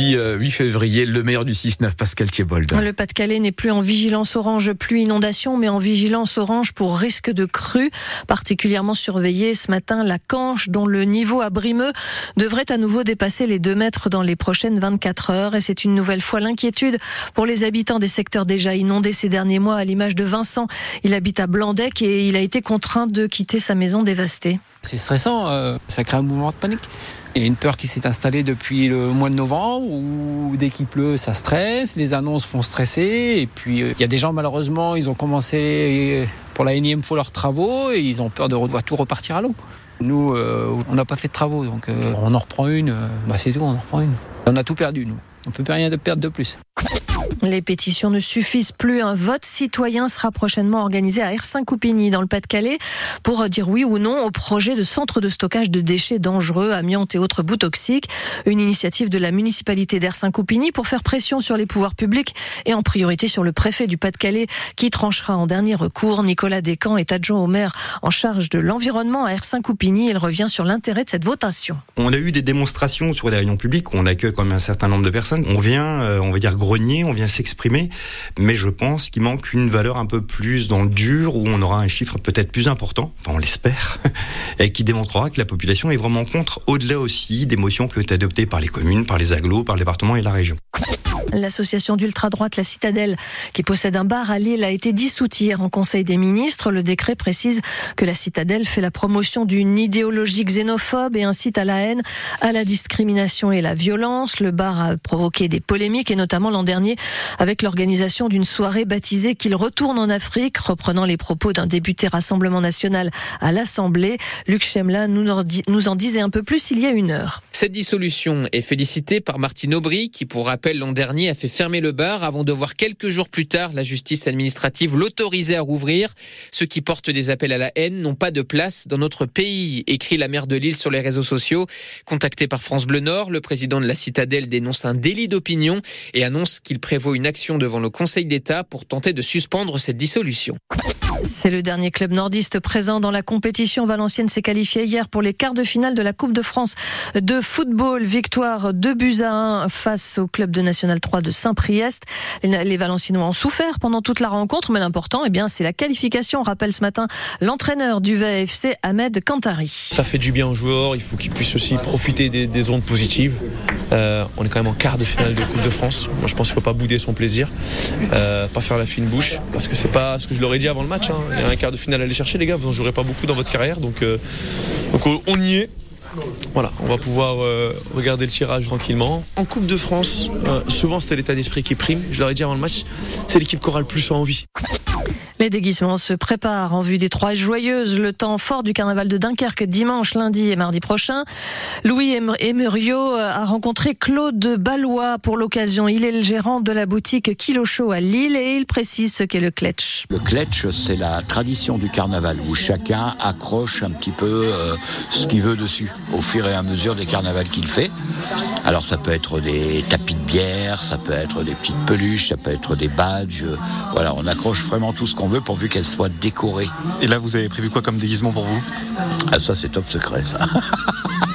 jeudi 8 euh, février, le meilleur du 6-9, Pascal Thiebold. Le Pas-de-Calais n'est plus en vigilance orange pluie inondation, mais en vigilance orange pour risque de crue. Particulièrement surveillé ce matin la Canche, dont le niveau à Brimeux devrait à nouveau dépasser les 2 mètres dans les prochaines 24 heures. Et c'est une nouvelle fois l'inquiétude pour les habitants des secteurs déjà inondés ces derniers mois, à l'image de Vincent. Il habite à Blandec et il a été contraint de quitter sa maison dévastée. C'est stressant, euh, ça crée un mouvement de panique. Il y a une peur qui s'est installée depuis le mois de novembre où dès qu'il pleut, ça stresse, les annonces font stresser. Et puis euh, il y a des gens, malheureusement, ils ont commencé pour la énième fois leurs travaux et ils ont peur de voir tout repartir à l'eau. Nous, euh, on n'a pas fait de travaux, donc on en reprend une, bah, c'est tout, on en reprend une. On a tout perdu, nous. On ne peut rien perdre de plus. Les pétitions ne suffisent plus. Un vote citoyen sera prochainement organisé à Ersin-Coupigny dans le Pas-de-Calais pour dire oui ou non au projet de centre de stockage de déchets dangereux, amiantes et autres bouts toxiques. Une initiative de la municipalité d'Ersin-Coupigny pour faire pression sur les pouvoirs publics et en priorité sur le préfet du Pas-de-Calais qui tranchera en dernier recours. Nicolas Descamps est adjoint au maire en charge de l'environnement à Ersin-Coupigny. Il revient sur l'intérêt de cette votation. On a eu des démonstrations sur les réunions publiques. On accueille quand même un certain nombre de personnes. On vient, euh, on va dire grogner, on vient s'exprimer, mais je pense qu'il manque une valeur un peu plus dans dur, où on aura un chiffre peut-être plus important, enfin on l'espère, et qui démontrera que la population est vraiment contre, au-delà aussi des motions qui ont été adoptées par les communes, par les agglos, par le département et la région. L'association d'ultra-droite La Citadelle, qui possède un bar à Lille, a été dissoute hier en Conseil des ministres. Le décret précise que La Citadelle fait la promotion d'une idéologie xénophobe et incite à la haine, à la discrimination et la violence. Le bar a provoqué des polémiques et notamment l'an dernier avec l'organisation d'une soirée baptisée qu'il retourne en Afrique, reprenant les propos d'un député Rassemblement National à l'Assemblée. Luc Chemla nous en disait un peu plus il y a une heure. Cette dissolution est félicitée par Martine Aubry, qui pour rappel l'an dernier a fait fermer le bar avant de voir quelques jours plus tard la justice administrative l'autoriser à rouvrir. Ceux qui portent des appels à la haine n'ont pas de place dans notre pays, écrit la maire de Lille sur les réseaux sociaux. Contacté par France Bleu Nord, le président de la citadelle dénonce un délit d'opinion et annonce qu'il prévoit une action devant le Conseil d'État pour tenter de suspendre cette dissolution. C'est le dernier club nordiste présent dans la compétition. Valenciennes s'est qualifié hier pour les quarts de finale de la Coupe de France de football. Victoire 2 buts à 1 face au club de National 3 de Saint-Priest. Les Valenciennois ont souffert pendant toute la rencontre, mais l'important, eh bien, c'est la qualification. Rappelle ce matin l'entraîneur du VFC, Ahmed Kantari. Ça fait du bien aux joueurs. Il faut qu'ils puissent aussi profiter des, ondes positives. Euh, on est quand même en quart de finale de Coupe de France. Moi, je pense qu'il ne faut pas bouder son plaisir, euh, pas faire la fine bouche, parce que c'est pas ce que je leur ai dit avant le match. Hein. Il y a un quart de finale à aller chercher, les gars. Vous n'en jouerez pas beaucoup dans votre carrière, donc, euh, on y est. Voilà, on va pouvoir regarder le tirage tranquillement. En Coupe de France, souvent c'est l'état d'esprit qui prime. Je leur ai dit avant le match, c'est l'équipe qui aura le plus envie. Les déguisements se préparent en vue des trois joyeuses, le temps fort du carnaval de Dunkerque dimanche, lundi et mardi prochain. Louis Emerio a rencontré Claude Ballois pour l'occasion. Il est le gérant de la boutique Kilo Show à Lille et il précise ce qu'est le kletch. Le kletch, c'est la tradition du carnaval où chacun accroche un petit peu euh, ce qu'il veut dessus au fur et à mesure des carnavals qu'il fait. Alors ça peut être des tapis de bière, ça peut être des petites peluches, ça peut être des badges. Voilà, on accroche vraiment tout ce qu'on veut pourvu qu'elle soit décorée. Et là, vous avez prévu quoi comme déguisement pour vous? Ah ça, c'est top secret, ça.